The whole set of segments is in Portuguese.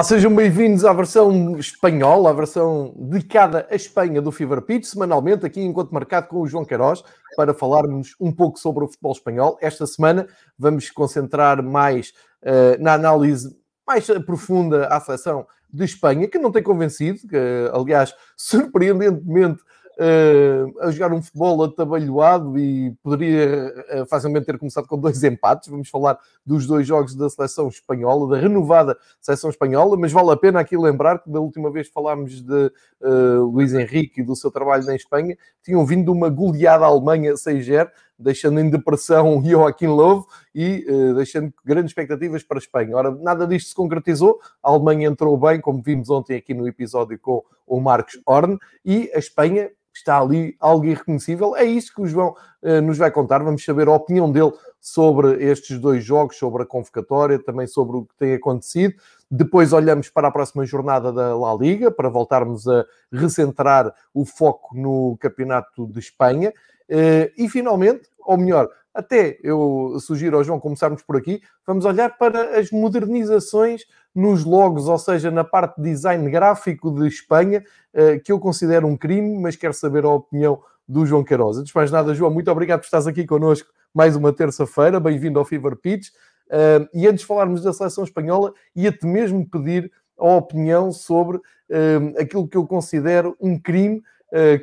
Olá, sejam bem-vindos à versão espanhola, a versão dedicada à Espanha do Fever Pitch, semanalmente aqui enquanto marcado com o João Queiroz, para falarmos um pouco sobre o futebol espanhol. Esta semana vamos concentrar mais uh, na análise mais profunda à seleção de Espanha, que não tem convencido, que, aliás, surpreendentemente uh, a jogar um futebol atabalhoado e poderia uh, facilmente ter começado com dois empates. Vamos falar dos dois jogos da seleção espanhola, da renovada seleção espanhola, mas vale a pena aqui lembrar que da última vez falámos de uh, Luís Henrique e do seu trabalho na Espanha, tinham vindo uma goleada Alemanha 6-0 deixando em depressão Joaquim Love e uh, deixando grandes expectativas para a Espanha. Ora, nada disto se concretizou, a Alemanha entrou bem, como vimos ontem aqui no episódio com o Marcos Horn, e a Espanha está ali algo irreconhecível. É isso que o João uh, nos vai contar. Vamos saber a opinião dele sobre estes dois jogos, sobre a convocatória, também sobre o que tem acontecido. Depois olhamos para a próxima jornada da La Liga, para voltarmos a recentrar o foco no Campeonato de Espanha. Uh, e finalmente, ou melhor, até eu sugiro ao João começarmos por aqui, vamos olhar para as modernizações nos logos, ou seja, na parte de design gráfico de Espanha, eh, que eu considero um crime, mas quero saber a opinião do João Queiroz. Antes de mais nada, João, muito obrigado por estares aqui connosco mais uma terça-feira. Bem-vindo ao Fever Pitch. Eh, e antes de falarmos da seleção espanhola, ia-te mesmo pedir a opinião sobre eh, aquilo que eu considero um crime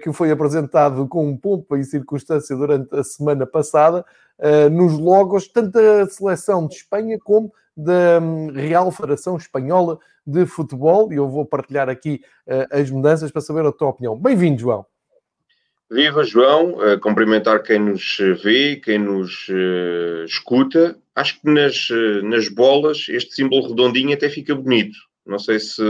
que foi apresentado com pompa e circunstância durante a semana passada nos logos, tanto da seleção de Espanha como da hum, Real Federação Espanhola de Futebol e eu vou partilhar aqui uh, as mudanças para saber a tua opinião. Bem-vindo, João. Viva, João. Cumprimentar quem nos vê, quem nos escuta. Acho que nas, nas bolas este símbolo redondinho até fica bonito. Não sei se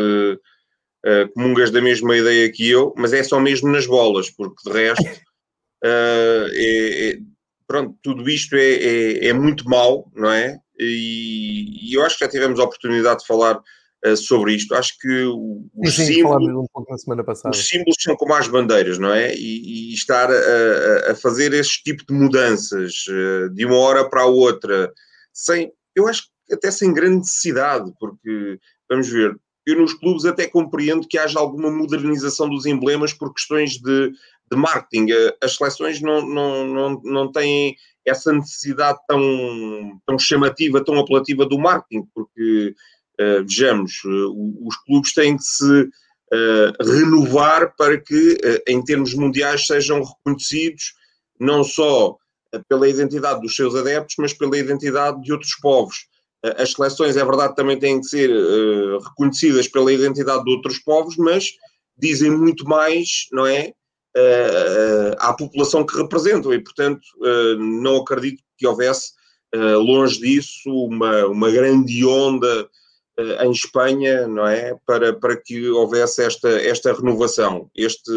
uh, comungas da mesma ideia que eu, mas é só mesmo nas bolas, porque de resto é, é, pronto, tudo isto é, é, é muito mau, não é? e, e, eu acho que já tivemos a oportunidade de falar uh, sobre isto. Acho que os, sim, símbolos, um os símbolos são como as bandeiras, não é? E, e estar a, a, fazer este tipo de mudanças uh, de uma hora para a outra, sem, eu acho que até sem grande necessidade, porque, vamos ver, eu nos clubes até compreendo que haja alguma modernização dos emblemas por questões de, de marketing. Eh, as seleções não, não, não, não têm essa necessidade tão, tão chamativa, tão apelativa do marketing, porque, uh, vejamos, uh, os clubes têm que se uh, renovar para que, em termos mundiais, sejam reconhecidos não só pela identidade dos seus adeptos, mas pela identidade de outros povos. As seleções, é verdade, também têm que ser reconhecidas pela identidade de outros povos, mas dizem muito mais, não é? uh, à população que representam e, portanto, uh, não acredito que houvesse, uh, longe disso, uma, uma grande onda em Espanha, não é? Para, para que houvesse esta, esta renovação. Este,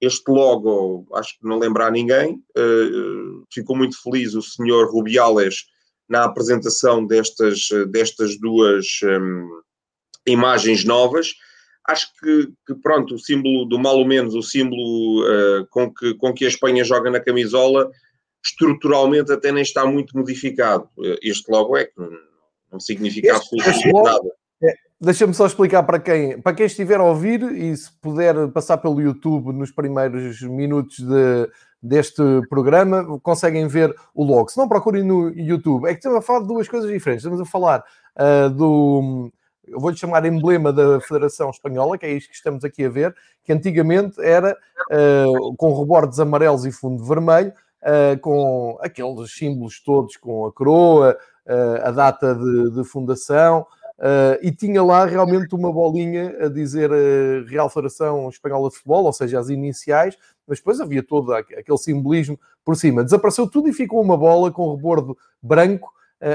este logo, acho que não lembra a ninguém, ficou muito feliz o senhor Rubiales na apresentação destas, destas duas um, imagens novas acho que, que, pronto, o símbolo do mal ou menos, o símbolo uh, com, que, com que a Espanha joga na camisola, estruturalmente até nem está muito modificado. Eh, este logo é que não, não significa absolutamente nada. É, Deixa-me só explicar para quem, para quem estiver a ouvir e se puder passar pelo YouTube nos primeiros minutos de, deste programa, conseguem ver o logo. Se não, procurem no YouTube. É que estamos a falar de duas coisas diferentes. Estamos a falar uh, do eu vou-lhe chamar emblema da Federação Espanhola, que é isto que estamos aqui a ver, que antigamente era uh, com rebordes amarelos e fundo vermelho, uh, com aqueles símbolos todos, com a coroa, uh, a data de, de fundação, e tinha lá realmente uma bolinha a dizer Real Federação Espanhola de Futebol, ou seja, as iniciais, mas depois havia todo aquele simbolismo por cima. Desapareceu tudo e ficou uma bola com rebordo branco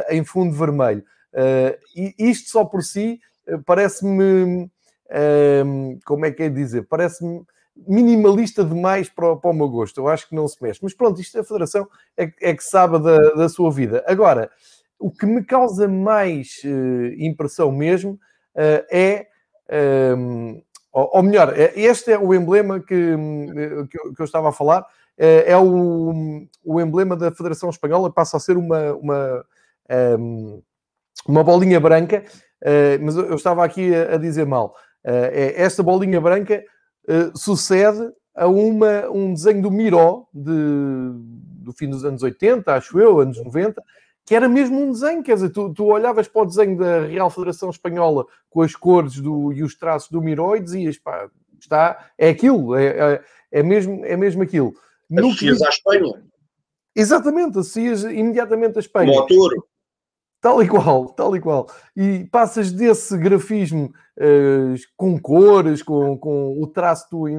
em fundo vermelho. Uh, e isto só por si uh, parece-me, uh, como é que é dizer, parece-me minimalista demais para, para, o meu gosto. Eu acho que não se mexe. Mas pronto, isto a Federação é, é que sabe da, da, sua vida. Agora, o que me causa mais impressão mesmo é. Ou, melhor, é, este é o emblema que, que, eu, estava a falar, é o, o emblema da Federação Espanhola, passa a ser uma, uma um, uma bolinha branca mas eu estava aqui a, dizer mal. É, esta bolinha branca sucede a uma, um desenho do Miró de, do fim dos anos 80, acho eu, anos 90, que era mesmo um desenho, quer dizer, tu, tu olhavas para o desenho da Real Federação Espanhola com as cores do, e os traços do Miró e dizias, pá, está, é aquilo, é, é, é mesmo, é mesmo aquilo. Associas que... à Espanha. Exatamente, associas imediatamente à Espanha. Motor. Tal e qual, tal e qual. E passas desse grafismo uh, com cores, com, com o traço, tu uh,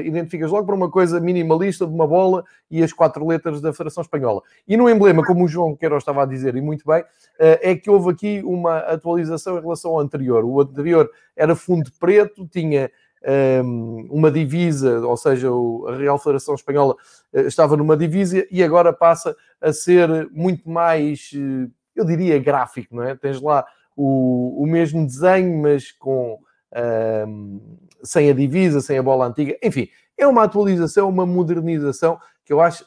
identificas logo para uma coisa minimalista de uma bola e as quatro letras da Federação Espanhola. E no emblema, como o João Queiroz estava a dizer, e muito bem, uh, é que houve aqui uma atualização em relação ao anterior. O anterior era fundo preto, tinha ehm, uma divisa, ou seja, a Real Federação Espanhola estava numa divisa e agora passa a ser muito mais eu diria gráfico, não é? Tens lá o, o mesmo desenho, mas com um, sem a divisa, sem a bola antiga. Enfim, é uma atualização, uma modernização que eu acho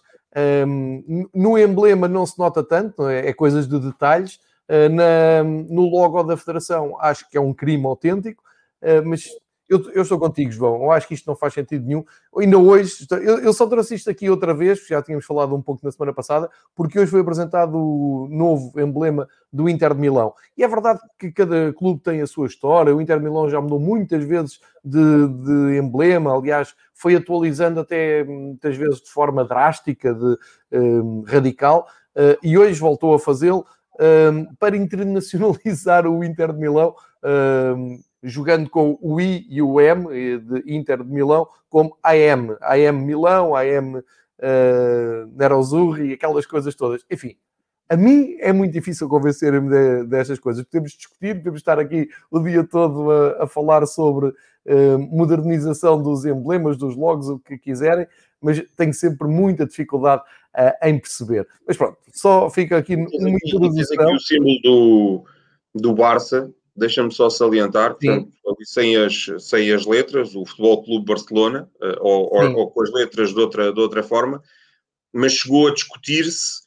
um, no emblema não se nota tanto, é? é? coisas de detalhes. Uh, na, no logo da Federação acho que é um crime autêntico, uh, mas eu, eu estou contigo, João. Eu acho que isto não faz sentido nenhum. Ainda hoje, eu, eu só trouxe isto aqui outra vez, já tínhamos falado um pouco na semana passada, porque hoje foi apresentado o novo emblema do Inter de Milão. E é verdade que cada clube tem a sua história. O Inter de Milão já mudou muitas vezes de, de emblema, aliás, foi atualizando até muitas vezes de forma drástica, de um, radical, uh, e hoje voltou a fazê-lo. Um, para internacionalizar o Inter de Milão, um, jogando com o I e o M de Inter de Milão, como AM, AM Milão, AM uh, Nerozurri, aquelas coisas todas. Enfim, a mim é muito difícil convencer-me de, destas coisas. Podemos discutir, podemos estar aqui o dia todo a, a falar sobre uh, modernização dos emblemas, dos logos, o que quiserem, mas tenho sempre muita dificuldade uh, em perceber. Mas pronto, só fica aqui uma introdução. Aqui o símbolo do, do Barça, deixa-me só salientar, portanto, sem, as, sem as letras, o Futebol Clube Barcelona, uh, ou, ou, ou, com as letras de outra, de outra forma, mas chegou a discutir-se,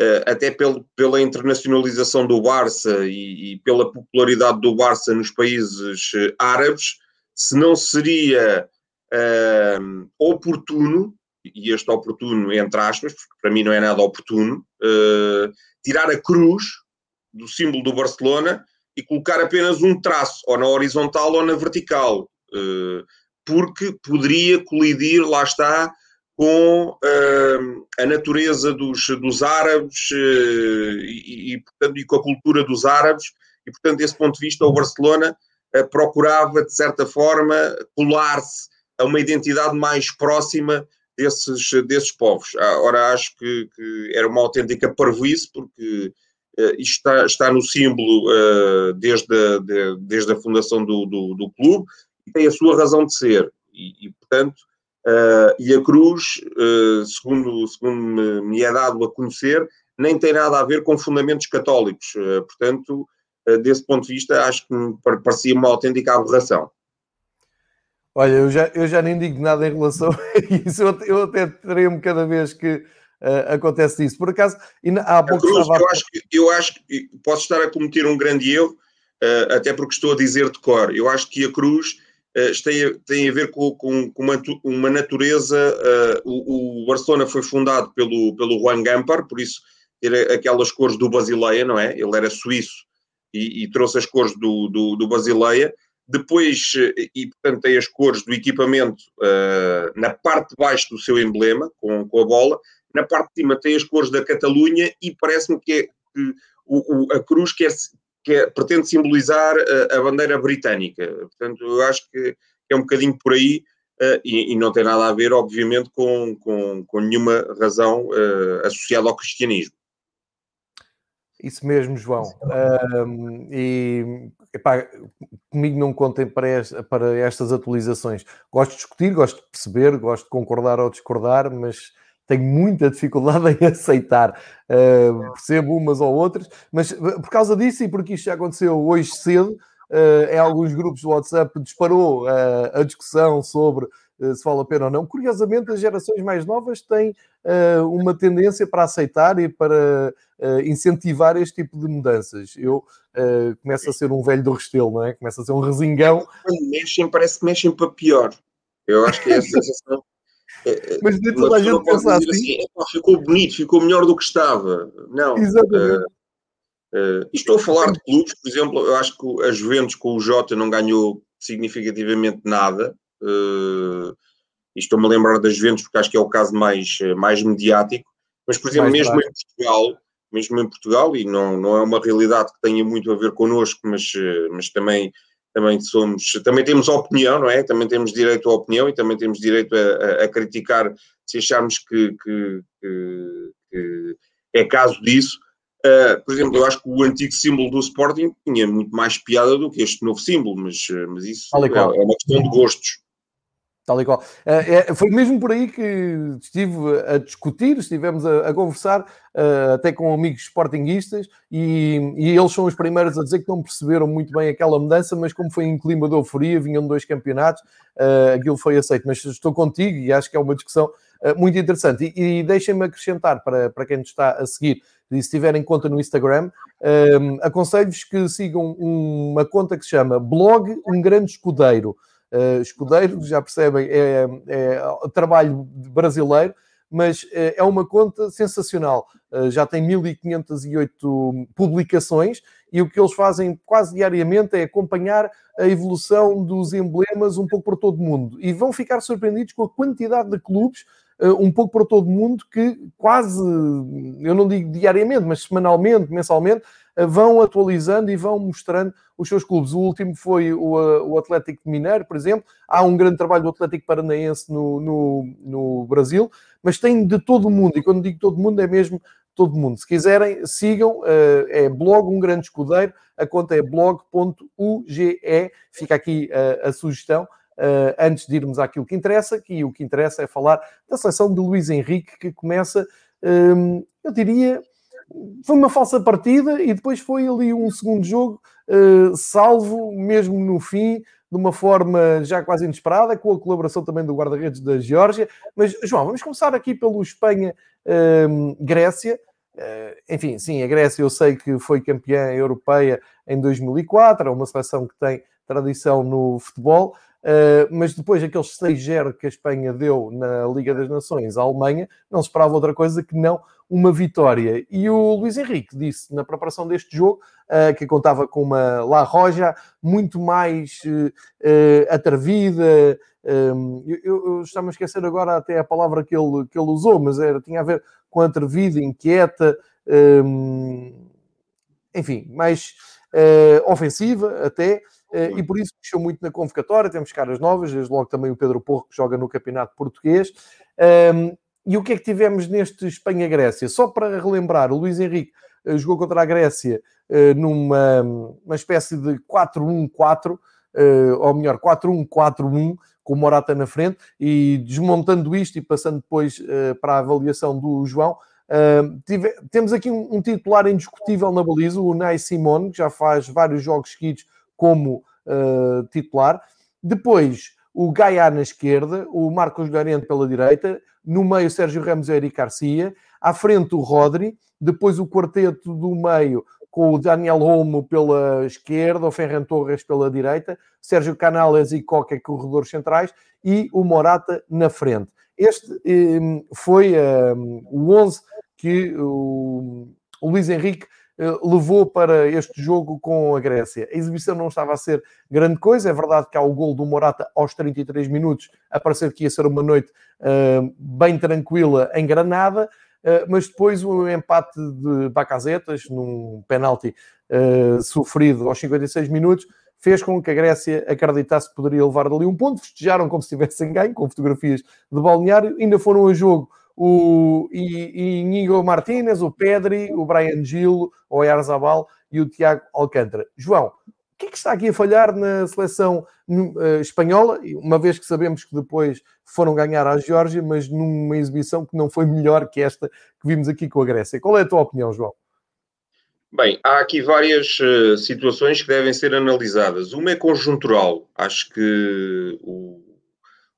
uh, até pel, pela internacionalização do Barça e, e, pela popularidade do Barça nos países uh, árabes, se não seria oportuno, e este oportuno entre aspas, porque para mim não é nada oportuno, tirar a cruz do símbolo do Barcelona e colocar apenas um traço, ou na horizontal ou na vertical, eh, porque poderia colidir, lá está, com eh, a natureza dos, dos árabes eh, e, e, portanto, e com a cultura dos árabes, e, portanto, desse ponto de vista, o Barcelona procurava, de certa forma, colar-se a uma identidade mais próxima desses, desses povos. Ah, ora, acho que, que era uma autêntica parvoíce, porque está, está no símbolo uh, desde, a, de, desde a fundação do, do, do, clube e tem a sua razão de ser. E, e portanto, uh, e a cruz, segundo, segundo me, me, é dado a conhecer, nem tem nada a ver com fundamentos católicos. portanto, desse ponto de vista, acho que me parecia uma autêntica aberração. Olha, eu já, eu já nem digo nada em relação a isso, eu, eu até tremo cada vez que uh, acontece isso. Por acaso, há pouco Cruz, estava... eu, acho que, eu acho que posso estar a cometer um grande erro, uh, até porque estou a dizer de cor. Eu acho que a Cruz uh, tem, a, tem a ver com, com, com uma, uma, natureza. O, o, Barcelona foi fundado pelo, pelo Juan Gampar, por isso ter aquelas cores do Basileia, não é? Ele era suíço e, e trouxe as cores do, do, do Basileia depois, e portanto tem as cores do equipamento uh, na parte de baixo do seu emblema, com, com a bola, na parte de cima tem as cores da Catalunha e parece-me que, é, que o, o, a cruz quer, quer, pretende simbolizar a, a, bandeira britânica. Portanto, eu acho que é um bocadinho por aí uh, e, e, não tem nada a ver, obviamente, com, com, com nenhuma razão uh, associada ao cristianismo. Isso mesmo, João. Um, e epá, comigo não contem para, esta, para estas atualizações. Gosto de discutir, gosto de perceber, gosto de concordar ou discordar, mas tenho muita dificuldade em aceitar. Uh, percebo umas ou outras, mas por causa disso e porque isto já aconteceu hoje cedo, uh, em alguns grupos do WhatsApp disparou uh, a discussão sobre se vale a pena ou não. Curiosamente, as gerações mais novas têm uh, uma tendência para aceitar e para uh, incentivar este tipo de mudanças. Eu uh, começo a ser um velho do Restelo, não é? Começo a ser um resingão. Quando mexem, parece que mexem para pior. Eu acho que é a sensação. Mas de toda a gente pensa assim. assim ficou bonito, ficou melhor do que estava. Não. Exatamente. Uh, estou a falar de clubes, por exemplo, eu acho que a Juventus com o Jota não ganhou significativamente nada. Uh, estou-me a lembrar das Juventus porque acho que é o caso mais, mais mediático. Mas, por exemplo, mais mesmo em Portugal, mesmo em Portugal, e não, não é uma realidade que tenha muito a ver connosco, mas, mas também, também somos, também temos opinião, não é? Também temos direito à opinião e também temos direito a, a, a criticar se acharmos que, que, que, que é caso disso. Uh, por exemplo, eu acho que o antigo símbolo do Sporting tinha muito mais piada do que este novo símbolo, mas, mas isso é, é, uma questão de gostos. Tal e qual. Uh, é, foi mesmo por aí que estive a discutir, estivemos a, a conversar uh, até com amigos sportinguistas e, e, eles são os primeiros a dizer que não perceberam muito bem aquela mudança, mas como foi em clima de euforia, vinham dois campeonatos, aquilo foi aceito. Mas estou contigo e acho que é uma discussão muito interessante. E, e deixem-me acrescentar para, para quem nos está a seguir e se tiverem conta no Instagram, um, aconselho-vos que sigam uma conta que se chama Blog Um Grande Escudeiro. Uh, escudeiro, já percebem, é, é, trabalho brasileiro, mas uh, é uma conta sensacional. Uh, já tem 1508 publicações e o que eles fazem quase diariamente é acompanhar a evolução dos emblemas um pouco por todo o mundo. E vão ficar surpreendidos com a quantidade de clubes eh, um pouco para todo mundo que quase, eu não digo diariamente, mas semanalmente, mensalmente, eh, vão atualizando e vão mostrando os seus clubes. O último foi o, eh, o Atlético Mineiro, por exemplo. Há um grande trabalho do Atlético Paranaense no, no, no Brasil, mas tem de todo o mundo. E quando digo todo mundo, é mesmo todo mundo. Se quiserem, sigam. É blog Um Grande Escudeiro. A conta é blog.uge. Fica aqui a, a sugestão uh, antes de irmos àquilo que interessa, que o que interessa é falar da seleção de Luís Henrique, que começa, um, eu diria, foi uma falsa partida e depois foi ali um segundo jogo uh, salvo, mesmo no fim, de uma forma já quase inesperada, com a colaboração também do guarda-redes da Geórgia. Mas, João, vamos começar aqui pelo Espanha-Grécia. Uh, enfim, sim, a Grécia eu sei que foi campeã europeia em 2004, é uma seleção que tem tradição no futebol, Uh, mas depois daqueles 6-0 que a Espanha deu na Liga das Nações à Alemanha, não se esperava outra coisa que não uma vitória. E o Luís Henrique disse na preparação deste jogo uh, que contava com uma La Roja muito mais uh, atrevida. Um, eu, eu estava a esquecer agora até a palavra que ele, que ele usou, mas era, tinha a ver com atrevida, inquieta, um, enfim, mais ofensiva até. Eh, e por isso mexeu muito na convocatória. Temos caras novas, desde logo também o Pedro Porro, que joga no Campeonato Português. Um, e o que é que tivemos neste Espanha-Grécia? Só para relembrar, o Luís Henrique uh, jogou contra a Grécia uh, numa uma espécie de 4-1-4, uh, ou melhor, 4-1-4-1, com o Morata na frente, e desmontando isto e passando depois para a avaliação do João, tive, temos aqui um, um, titular indiscutível na baliza, o Nai Simone, que já faz vários jogos seguidos como uh, titular. Depois, o Gaia na esquerda, o Marcos Llorente pela direita, no meio Sérgio Ramos e Eric Garcia, à frente o Rodri, depois o quarteto do meio com o Daniel Olmo pela esquerda, o Ferran Torres pela direita, Sérgio Canales e Coca corredores centrais e o Morata na frente. Este um, foi um, o 11 que o, o Luís Henrique eh, levou para este jogo com a Grécia. A exibição não estava a ser grande coisa, é verdade que há o gol do Morata aos 33 minutos, a parecer que ia ser uma noite uh, bem tranquila em Granada, uh, mas depois o empate de Bacazetas, num penalti uh, sofrido aos 56 minutos, fez com que a Grécia acreditasse que poderia levar dali um ponto, festejaram como se tivessem ganho, com fotografias de balneário, ainda foram a jogo o Inigo Martínez, o Pedri, o Brian Gil, o Oyarzabal e o Tiago Alcântara. João, o que é que está aqui a falhar na seleção uh, espanhola, uma vez que sabemos que depois foram ganhar à Geórgia, mas numa exibição que não foi melhor que esta que vimos aqui com a Grécia. Qual é a tua opinião, João? Bem, há aqui várias uh, situações que devem ser analisadas. Uma é conjuntural. Acho que o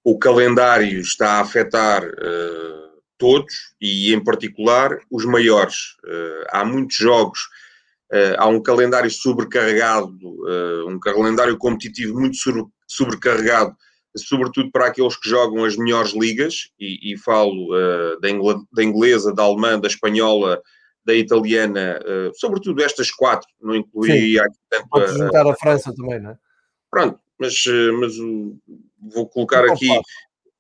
o calendário está a afetar uh, todos e, em particular, os maiores. Uh, há muitos jogos, uh, há um calendário sobrecarregado, um calendário competitivo muito sobrecarregado, sobretudo para aqueles que jogam as melhores ligas, e, e falo da, da, inglesa, da alemã, da espanhola, da italiana, sobretudo estas quatro, não incluiria aqui tanto. Pode juntar a, a França também, não é? Pronto, mas, mas vou colocar aqui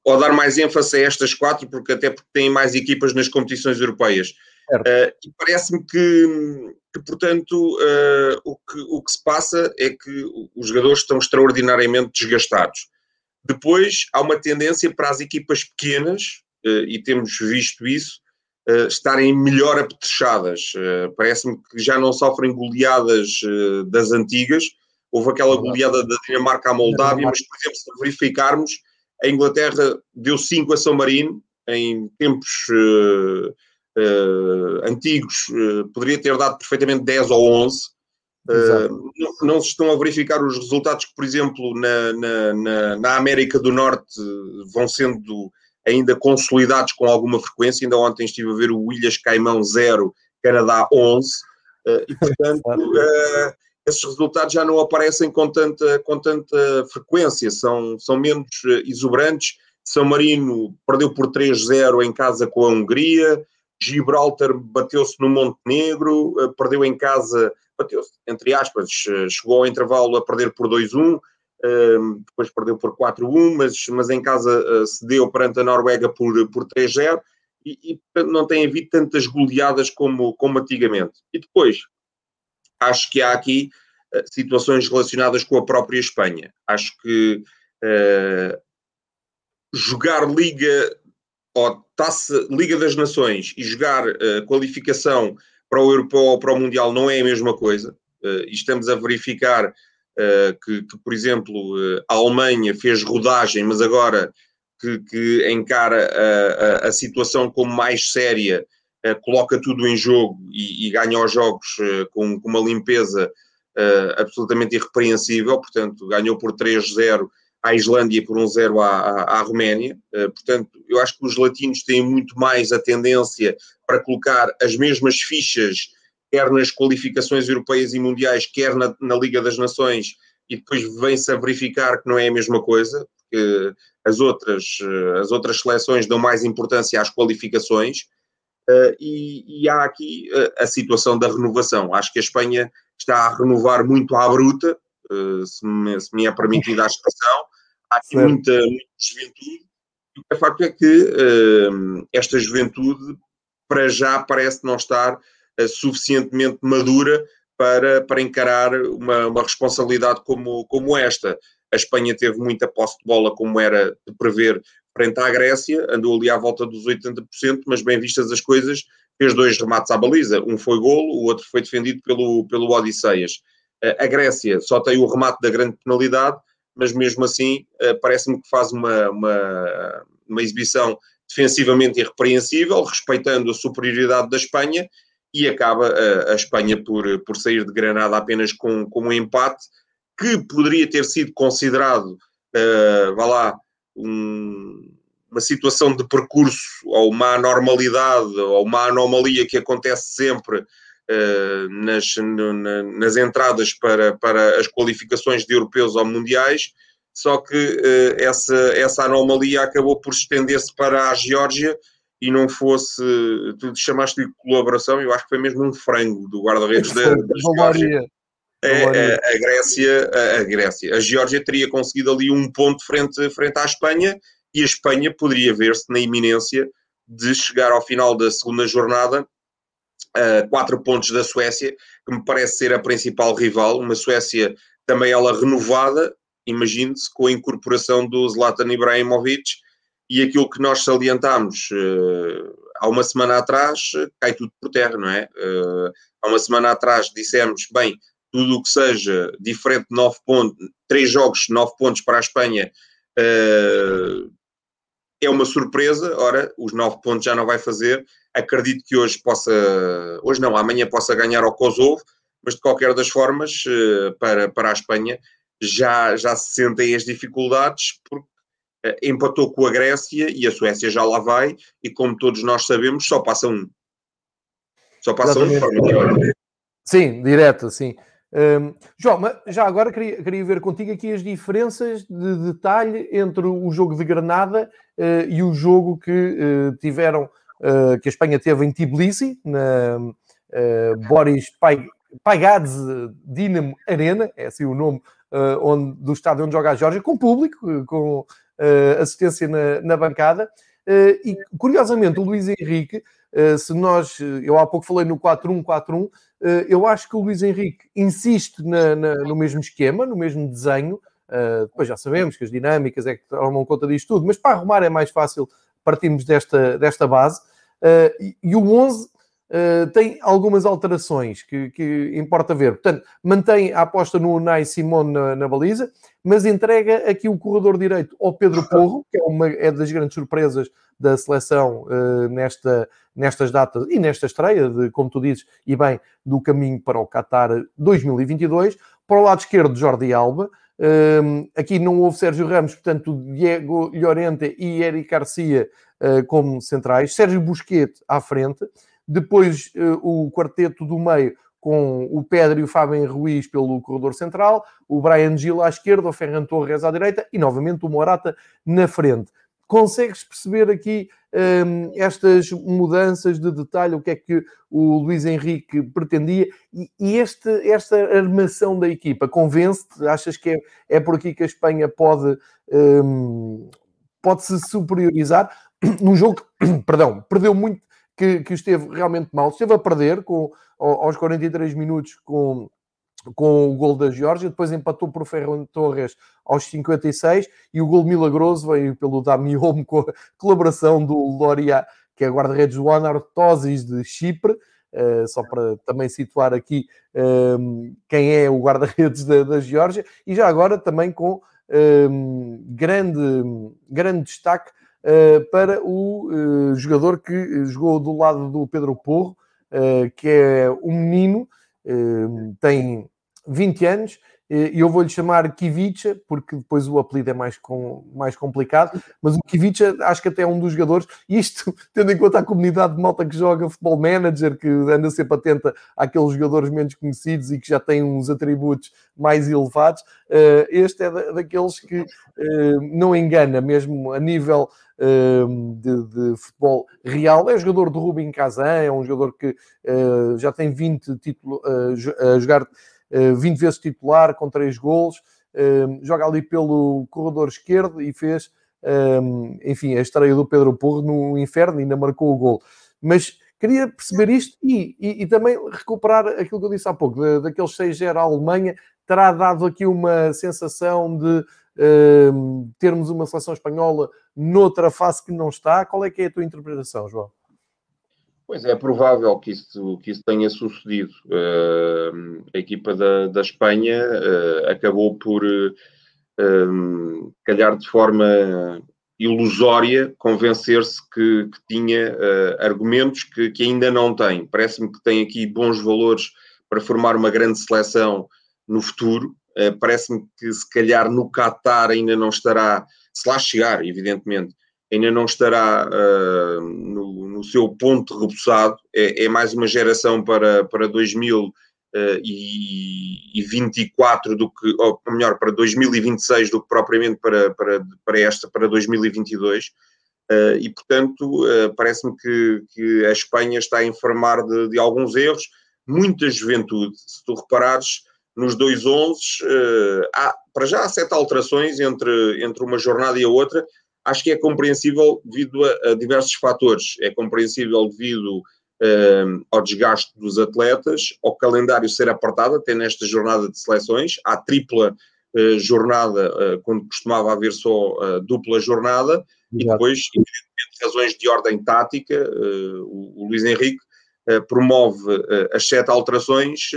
ou dar mais ênfase a estas quatro, porque até porque têm mais equipas nas competições europeias. Uh, e parece-me que, que, portanto, uh, o, que, o que se passa é que os jogadores estão extraordinariamente desgastados. Depois, há uma tendência para as equipas pequenas, uh, e temos visto isso, estarem melhor apetrechadas. Parece-me que já não sofrem goleadas das antigas. Houve aquela goleada da Dinamarca à Moldávia, mas, por exemplo, se verificarmos, a Inglaterra deu 5 a São Marino, em tempos uh, uh, antigos, uh, poderia ter dado perfeitamente 10 ou 11. Não, não, se estão a verificar os resultados que, por exemplo, na, na, na, na, América do Norte vão sendo ainda consolidados com alguma frequência. Ainda ontem estive a ver o Ilhas Caimão 0, Canadá 11. e, portanto, esses resultados já não aparecem com tanta, com tanta frequência, são, são menos eh, exuberantes. São Marino perdeu por 3-0 em casa com a Hungria, Gibraltar bateu-se no Montenegro, eh, perdeu em casa, bateu-se, entre aspas, eh, chegou ao intervalo a perder por 2-1, depois perdeu por 4-1, mas, mas em casa cedeu perante a Noruega por, por 3-0 e, e não tem havido tantas goleadas como, como antigamente. E depois, acho que há aqui uh, situações relacionadas com a própria Espanha. Acho que uh, jogar Liga ou taça, Liga das Nações e jogar uh, qualificação para o Europeu ou para o Mundial não é a mesma coisa. e estamos a verificar que, que, por exemplo, a Alemanha fez rodagem, mas agora que, que encara a, a, a, situação como mais séria eh, coloca tudo em jogo e, e ganha os jogos uh, com, com, uma limpeza uh, absolutamente irrepreensível, portanto, ganhou por 3-0 à Islândia e por 1-0 à, à, à, Roménia. portanto, eu acho que os latinos têm muito mais a tendência para colocar as mesmas fichas, quer nas qualificações europeias e mundiais, quer na, na Liga das Nações, e depois vem-se a verificar que não é a mesma coisa, porque as outras, as outras seleções dão mais importância às qualificações. Uh, e, e, há aqui uh, a situação da renovação. Acho que a Espanha está a renovar muito à bruta, uh, se, me, se, me, é permitida a expressão. Há aqui muita, muita, juventude. E o facto é que esta juventude, para já, parece não estar suficientemente madura para, para encarar uma, uma responsabilidade como, como esta. A Espanha teve muita posse de bola, como era de prever, frente à Grécia, andou ali à volta dos 80%, mas bem vistas as coisas, fez dois remates à baliza, um foi golo, o outro foi defendido pelo, pelo Odisseias. A Grécia só tem o remate da grande penalidade, mas mesmo assim eh, parece-me que faz uma, uma, uma exibição defensivamente irrepreensível, respeitando a superioridade da Espanha, e acaba a, eh, a Espanha por, por sair de Granada apenas com, com um empate, que poderia ter sido considerado, uh, vá lá, um, uma situação de percurso ou uma anormalidade ou uma anomalia que acontece sempre uh, nas, no, na, nas entradas para, para as qualificações de europeus ou mundiais, só que uh, essa, essa anomalia acabou por estender-se para a Geórgia e não fosse, tu chamaste de colaboração, eu acho que foi mesmo um frango do guarda-redes da, da Geórgia. A, a, a, Grécia, a, a, Grécia, a Geórgia teria conseguido ali um ponto frente, frente à Espanha e a Espanha poderia ver-se na iminência de chegar ao final da segunda jornada a quatro pontos da Suécia, que me parece ser a principal rival, uma Suécia também ela renovada, imagine-se, com a incorporação do Zlatan Ibrahimovic. E aquilo que nós salientámos uh, há uma semana atrás, cai tudo por terra, não é? Uh, há uma semana atrás dissemos, bem, tudo o que seja diferente de 9 pontos, 3 jogos, 9 pontos para a Espanha, uh, é uma surpresa. Ora, os 9 pontos já não vai fazer. Acredito que hoje possa, hoje não, amanhã possa ganhar ao Kosovo, mas de qualquer das formas, uh, para, para a Espanha, já, já se sentem as dificuldades, porque empatou com a Grécia e a Suécia já lá vai, e como todos nós sabemos, só passa um. Só passa um forma direta. Sim, direto, sim. Um, João, já agora queria, queria ver contigo aqui as diferenças de detalhe entre o jogo de Granada uh, e o jogo que uh, tiveram, uh, que a Espanha teve em Tbilisi, na Boris Paigadze Dinamo Arena, é assim o nome onde, do estádio onde joga a Geórgia, com público, com assistência na, na bancada. e curiosamente, o Luís Henrique, se nós, eu há pouco falei no 4-1-4-1, eh, eu acho que o Luís Henrique insiste na, na, no mesmo esquema, no mesmo desenho. Depois já sabemos que as dinâmicas é que tomam conta disto tudo, mas para arrumar é mais fácil partirmos desta, desta base. E, o 11 uh, tem algumas alterações que, que, importa ver. Portanto, mantém a aposta no Unai Simone na, na, baliza, mas entrega aqui o corredor direito ao Pedro Porro, que é, uma, é das grandes surpresas da seleção nesta, nestas datas e nesta estreia, de, como tu dizes, e bem, do caminho para o Qatar 2022. Para o lado esquerdo, Jordi Alba. Um, aqui não houve Sérgio Ramos, portanto, Diego Llorente e Eric Garcia uh, como centrais. Sérgio Busquete à frente. Depois uh, o quarteto do meio com o Pedro e o Fábio Ruiz pelo corredor central, o Brian Gil à esquerda, o Ferran Torres à direita e novamente o Morata na frente. Consegues perceber aqui um, estas mudanças de detalhe, o que é que o Luís Henrique pretendia e, este, esta armação da equipa convence-te? Achas que é, é por aqui que a Espanha pode, um, pode se superiorizar num jogo que, perdão, perdeu muito, que, que esteve realmente mal, esteve a perder com, aos 43 minutos com com o gol da Geórgia, depois empatou por Ferran Torres aos 56 e o gol milagroso veio pelo Dami Olmo com a colaboração do Loria, que é guarda-redes do Anartosis de Chipre, uh, só para também situar aqui um, ehm, quem é o guarda-redes da, da, Geórgia, e já agora também com um, ehm, grande, grande destaque para o uh, jogador que jogou do lado do Pedro Porro, que é um menino, tem 20 anos, e eu vou-lhe chamar Kivicha, porque depois o apelido é mais, com, mais complicado, mas o Kivicha acho que até é um dos jogadores, isto tendo em conta a comunidade de malta que joga futebol manager, que anda sempre atenta àqueles jogadores menos conhecidos e que já têm uns atributos mais elevados, eh, este é daqueles que eh, não engana, mesmo a nível eh, de, de, futebol real. É jogador do Rubem Kazan, é um jogador que já tem 20 títulos a jogar 20 eh, vezes titular, com 3 golos, eh, joga ali pelo corredor esquerdo e fez, eh, enfim, a estreia do Pedro Porro no inferno ainda marcou o gol. Mas queria perceber isto e, e, e, também recuperar aquilo que eu disse há pouco, daqueles 6-0 à Alemanha, terá dado aqui uma sensação de termos uma seleção espanhola noutra fase que não está. Qual é que é a tua interpretação, João? Pois é, é provável que isso, que isso tenha sucedido. Uh, a equipa da, da Espanha uh, acabou por, uh, calhar de forma ilusória, convencer-se que, que, tinha argumentos que, que, ainda não tem. Parece-me que tem aqui bons valores para formar uma grande seleção no futuro. Parece-me que se calhar no Qatar ainda não estará, se lá chegar, evidentemente, ainda não estará uh, no, no, seu ponto rebuçado, é, é, mais uma geração para, para 2024 ah, do que, ou melhor, para 2026 do que propriamente para, para, para esta, para 2022. Uh, e, portanto, uh, parece-me que, que, a Espanha está a informar de, de, alguns erros, muita juventude. Se tu reparares, nos dois 11, uh, há, para já há sete alterações entre, entre uma jornada e a outra, acho que é compreensível devido a, a diversos fatores. É compreensível devido uh, ao desgaste dos atletas, ao calendário ser apertado, até nesta jornada de seleções, à tripla uh, jornada, uh, quando costumava haver só dupla jornada, Exato. e depois, evidentemente, razões de ordem tática, o, o, Luís Henrique promove as sete alterações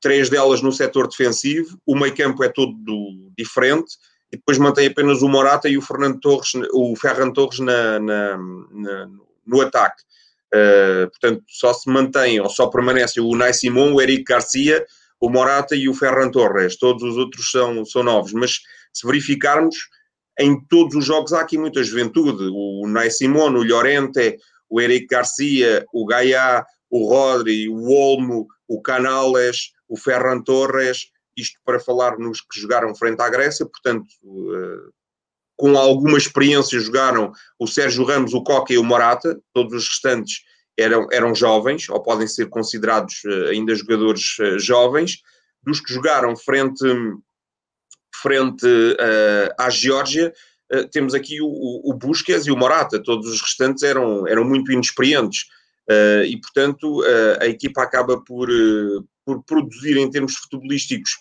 três delas no setor defensivo, o meio campo é todo diferente, e depois mantém apenas o Morata e o Fernando Torres, o Ferran Torres na, na, na no ataque. Uh, portanto, só se mantém ou só permanecem o Nai Simon, o Eric Garcia, o Morata e o Ferran Torres. Todos os outros são, são novos. Mas se verificarmos, em todos os jogos há aqui muita juventude. O Nai Simone, o Llorente, o Eric Garcia, o Gaia, o Rodri, o Olmo, o Canales, o Ferran Torres, isto para falar nos que jogaram frente à Grécia, portanto, uh, com alguma experiência jogaram o Sérgio Ramos, o Coca e o Morata, todos os restantes eram, eram jovens, ou podem ser considerados uh, ainda jogadores uh, jovens, dos que jogaram frente, frente à Geórgia, temos aqui o, o, Busquets e o Morata, todos os restantes eram, eram muito inexperientes. e, portanto, a equipa acaba por, por produzir em termos futebolísticos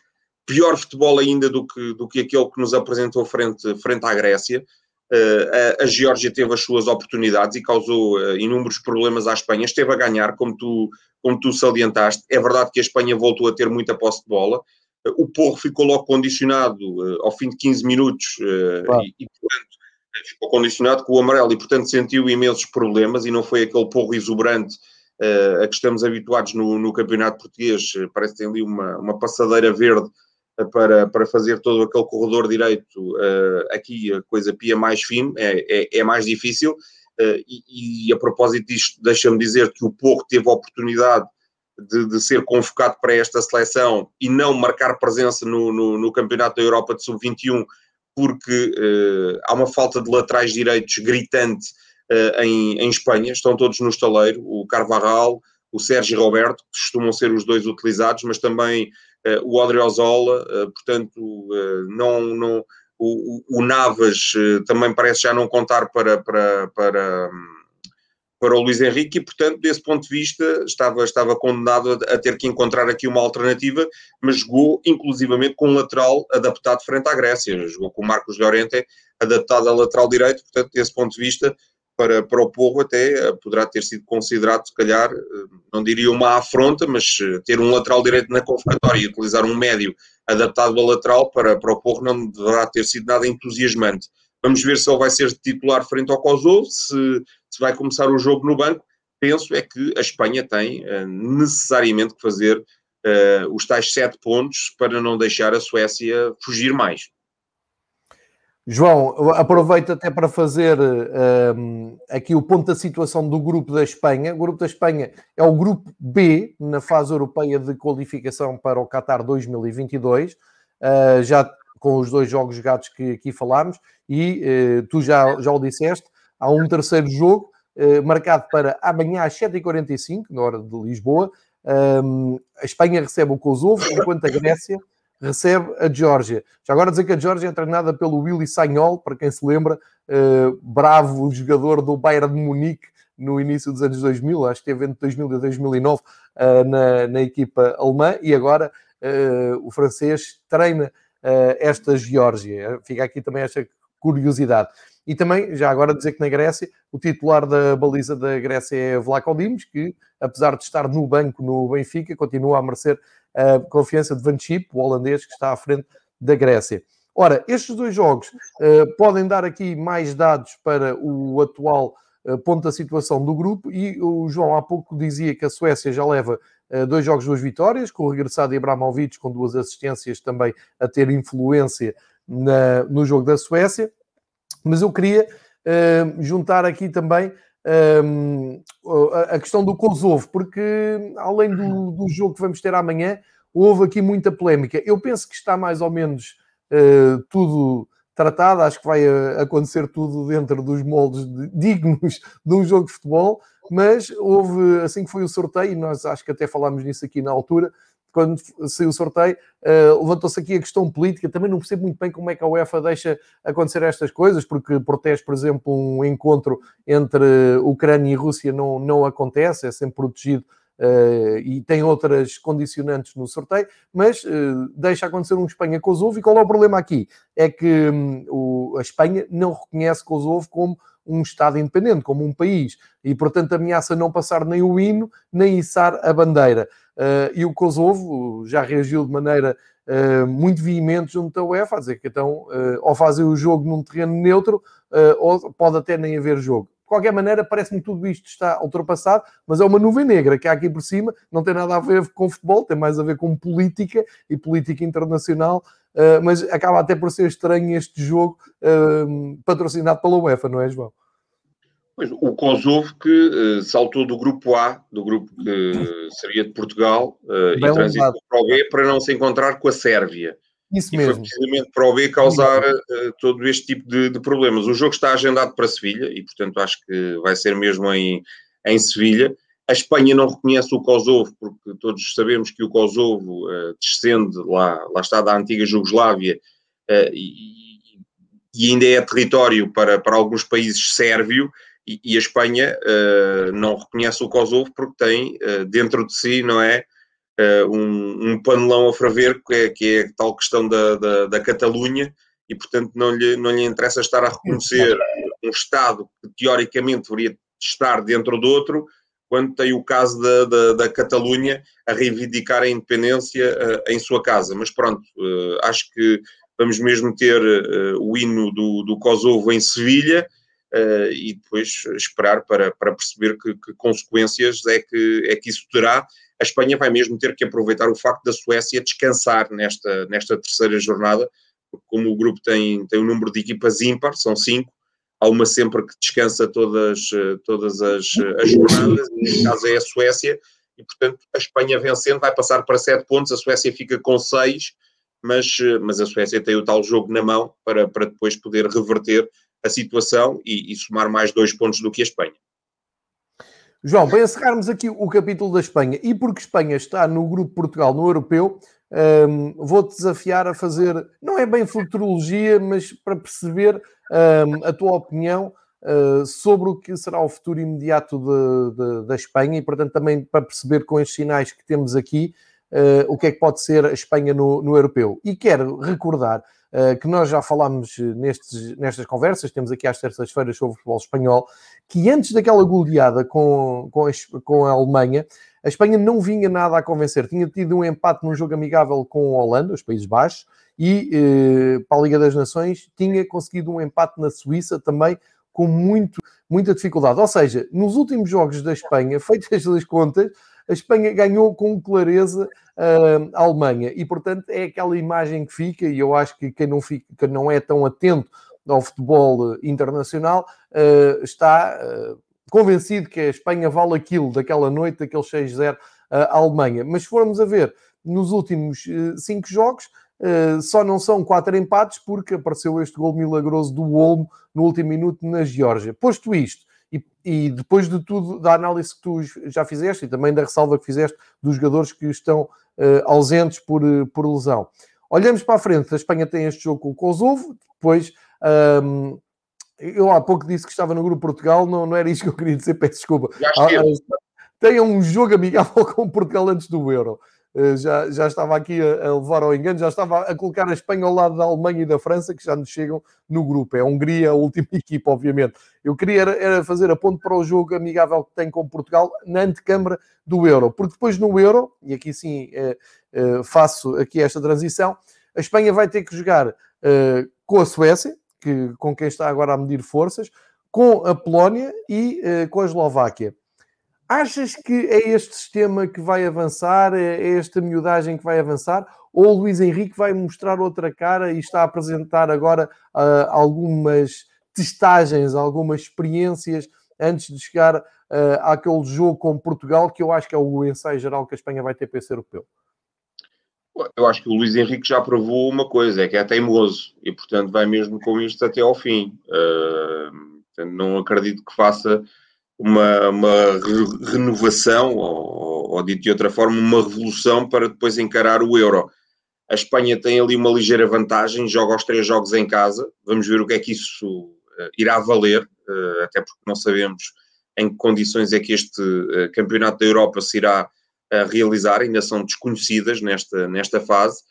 pior futebol ainda do que, do que aquele que nos apresentou frente, frente à Grécia. Uh, a, a Geórgia teve as suas oportunidades e causou uh, inúmeros problemas à Espanha. Esteve a ganhar, como tu, como tu salientaste. É verdade que a Espanha voltou a ter muita posse de bola. Uh, o Porro ficou logo condicionado ao fim de 15 minutos claro. e, e, portanto, ficou condicionado com o amarelo e, portanto, sentiu imensos problemas e não foi aquele Porro exuberante a que estamos habituados no, no campeonato português. Parece que tem ali uma, uma passadeira verde para, para fazer todo aquele corredor direito, uh, aqui a coisa pia mais fino, é, é, é mais difícil. Uh, e, e, a propósito disto, deixa-me dizer que o Porro teve a oportunidade de, de, ser convocado para esta seleção e não marcar presença no, no, no Campeonato da Europa de Sub-21, porque há uma falta de laterais direitos gritante em, em Espanha, estão todos no estaleiro, o Carvajal, o Sérgio Roberto, que costumam ser os dois utilizados, mas também o Odriozola, uh, portanto, uh, não, não, o, o Navas também parece já não contar para, para, para, para o Luís Henrique e, portanto, desse ponto de vista, estava, estava condenado a, a ter que encontrar aqui uma alternativa, mas jogou inclusivamente com um lateral adaptado frente à Grécia, jogou com o Marcos Llorente adaptado a lateral direito, portanto, desse ponto de vista, para, para o povo até eh, poderá ter sido considerado, se calhar, eh, não diria uma afronta, mas eh, ter um lateral direito na convocatória e utilizar um médio adaptado ao lateral para, para o povo não deverá ter sido nada entusiasmante. Vamos ver se ele vai ser titular frente ao Kosovo, se, se vai começar o jogo no banco. Penso é que a Espanha tem necessariamente que fazer uh, os tais sete pontos para não deixar a Suécia fugir mais. João, aproveito até para fazer um, aqui o ponto da situação do grupo da Espanha. O grupo da Espanha é o grupo B na fase europeia de qualificação para o Qatar 2022, uh, já com os dois jogos jogados que aqui falámos, e uh, tu já, já o disseste, há um terceiro jogo uh, marcado para amanhã às 7h45, na hora de Lisboa. Um, a Espanha recebe o Kosovo, enquanto a Grécia recebe a Geórgia. Já agora dizer que a Geórgia é treinada pelo Willy Sagnol, para quem se lembra, uh, bravo jogador do Bayern de Munique no início dos anos 2000, acho que teve entre 2000 e 2009 uh, na, na equipa alemã, e agora uh, o francês treina esta Geórgia. Fica aqui também esta curiosidade. E também, já agora dizer que na Grécia, o titular da baliza da Grécia é Vlaco Dimos, que apesar de estar no banco no Benfica, continua a merecer a confiança de Van Chip, o holandês que está à frente da Grécia. Ora, estes dois jogos uh, podem dar aqui mais dados para o atual uh, ponto da situação do grupo e o João há pouco dizia que a Suécia já leva uh, dois jogos, duas vitórias, com o regressado Ibrahimovic com duas assistências também a ter influência na, no jogo da Suécia. Mas eu queria juntar aqui também um, a questão do Kosovo, porque além do, do, jogo que vamos ter amanhã, houve aqui muita polémica. Eu penso que está mais ou menos uh, tudo tratado, acho que vai uh, acontecer tudo dentro dos moldes de, dignos de um jogo de futebol, mas houve, assim que foi o sorteio, nós acho que até falámos nisso aqui na altura, quando saiu o sorteio, uh, levantou-se aqui a questão política. Também não percebo muito bem como é que a UEFA deixa acontecer estas coisas, porque protege, por exemplo, um encontro entre Ucrânia e Rússia não, não acontece, é sempre protegido Uh, e tem outras condicionantes no sorteio, mas uh, deixa acontecer um Espanha-Kosovo. E qual é o problema aqui? É que um, o, a Espanha não reconhece Kosovo como um Estado independente, como um país, e portanto ameaça não passar nem o hino, nem içar a bandeira. Uh, e o Kosovo já reagiu de maneira uh, muito veemente junto à UEFA, a dizer que então uh, ou fazem o jogo num terreno neutro, ou pode até nem haver jogo. De qualquer maneira, parece-me que tudo isto está ultrapassado, mas é uma nuvem negra que há aqui por cima, não tem nada a ver com futebol, tem mais a ver com política e política internacional mas acaba até por ser estranho este jogo patrocinado pela UEFA, não é, João? Pois, o Kosovo que uh, saltou do grupo A, do grupo que seria de Portugal, uh, e transitou para o B para não se encontrar com a Sérvia. Isso e mesmo. foi precisamente para o B causar uh, todo este tipo de, de, problemas. O jogo está agendado para Sevilha e, portanto, acho que vai ser mesmo em, em Sevilha. A Espanha não reconhece o Kosovo, porque todos sabemos que o Kosovo descende lá, lá está da antiga Jugoslávia e, e, ainda é território para, para alguns países sérvio. E, a Espanha não reconhece o Kosovo porque tem dentro de si, não é? uh, um, um, panelão a ferver, que é, que é a tal questão da, da, da, Catalunha, e portanto não lhe, não lhe interessa estar a reconhecer um Estado que teoricamente deveria estar dentro do outro, quando tem o caso da, da, da Catalunha a reivindicar a independência uh, em sua casa. Mas pronto, uh, acho que vamos mesmo ter uh, o hino do, do Kosovo em Sevilha e depois esperar para, para perceber que, que, consequências é que, é que isso terá. A Espanha vai mesmo ter que aproveitar o facto da Suécia descansar nesta, nesta terceira jornada, porque como o grupo tem, tem um número de equipas ímpar, são cinco, há uma sempre que descansa todas, todas as, as jornadas, neste caso é a Suécia, e portanto a Espanha vencendo vai passar para sete pontos, a Suécia fica com seis, mas, mas a Suécia tem o tal jogo na mão para, para depois poder reverter a situação e, e somar mais dois pontos do que a Espanha. João, para encerrarmos aqui o capítulo da Espanha, e porque Espanha está no grupo Portugal no europeu, um, vou-te desafiar a fazer, não é bem futurologia, mas para perceber um, a tua opinião uh, sobre o que será o futuro imediato de, de, da Espanha e, portanto, também para perceber com estes sinais que temos aqui uh, o que é que pode ser a Espanha no, no europeu. E quero recordar que nós já falámos nestes, nestas conversas, temos aqui às terças-feiras sobre o futebol espanhol, que antes daquela goleada com, com, a, com a Alemanha, a Espanha não vinha nada a convencer. Tinha tido um empate num jogo amigável com a Holanda, os Países Baixos, e eh, para a Liga das Nações tinha conseguido um empate na Suíça também com muito, muita dificuldade. Ou seja, nos últimos jogos da Espanha, feitas as contas, a Espanha ganhou com clareza uh, a Alemanha e, portanto, é aquela imagem que fica. E eu acho que quem não, fica, não é tão atento ao futebol internacional uh, está uh, convencido que a Espanha vale aquilo daquela noite, daquele 6-0 à Alemanha. Mas formos a ver nos últimos cinco jogos, Uh, só não são quatro empates porque apareceu este gol milagroso do Olmo no último minuto na Geórgia. Posto isto, e, e, depois de tudo, da análise que tu já fizeste e também da ressalva que fizeste dos jogadores que estão uh, ausentes por, uh, por lesão, olhamos para a frente. A Espanha tem este jogo com o Kosovo, depois. Um, eu há pouco disse que estava no grupo Portugal, não, não era isto que eu queria dizer, peço desculpa. Ah, tem um jogo amigável com Portugal antes do Euro. Eh, já, já estava aqui a, a, levar ao engano, já estava a colocar a Espanha ao lado da Alemanha e da França, que já nos chegam no grupo. É a Hungria a última equipa, obviamente. Eu queria era, era fazer a ponto para o jogo amigável que tem com Portugal na antecâmara do Euro, porque depois no Euro, e aqui sim é, é, faço aqui esta transição, a Espanha vai ter que jogar é, com a Suécia, que, com quem está agora a medir forças, com a Polónia e com a Eslováquia. Achas que é este sistema que vai avançar, é, é esta miudagem que vai avançar, ou o Luís Henrique vai mostrar outra cara e está a apresentar agora uh, algumas testagens, algumas experiências antes de chegar uh, àquele jogo com Portugal, que eu acho que é o ensaio geral que a Espanha vai ter para esse europeu? Eu acho que o Luís Henrique já provou uma coisa, é que é teimoso e, portanto, vai mesmo com isto até ao fim. Uh, não acredito que faça uma, uma re renovação, ou, ou dito de outra forma, uma revolução para depois encarar o Euro. A Espanha tem ali uma ligeira vantagem, joga os três jogos em casa. Vamos ver o que é que isso uh, irá valer, uh, até porque não sabemos em que condições é que este uh, Campeonato da Europa se irá realizar, ainda são desconhecidas nesta, nesta fase.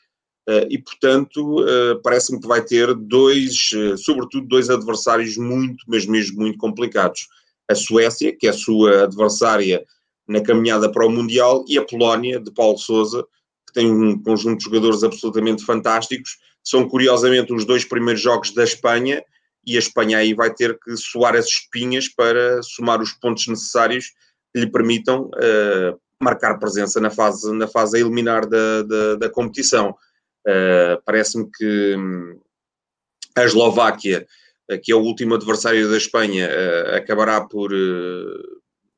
e, portanto, parece-me que vai ter dois, sobretudo dois adversários muito, mas mesmo muito complicados a Suécia, que é a sua adversária na caminhada para o Mundial, e a Polónia, de Paulo Sousa, que tem um conjunto de jogadores absolutamente fantásticos. São, curiosamente, os dois primeiros jogos da Espanha, e a Espanha aí vai ter que soar as espinhas para somar os pontos necessários que lhe permitam uh, marcar presença na fase, na fase a eliminar da, da, da competição. Uh, Parece-me que hum, a Eslováquia, que é o último adversário da Espanha, acabará por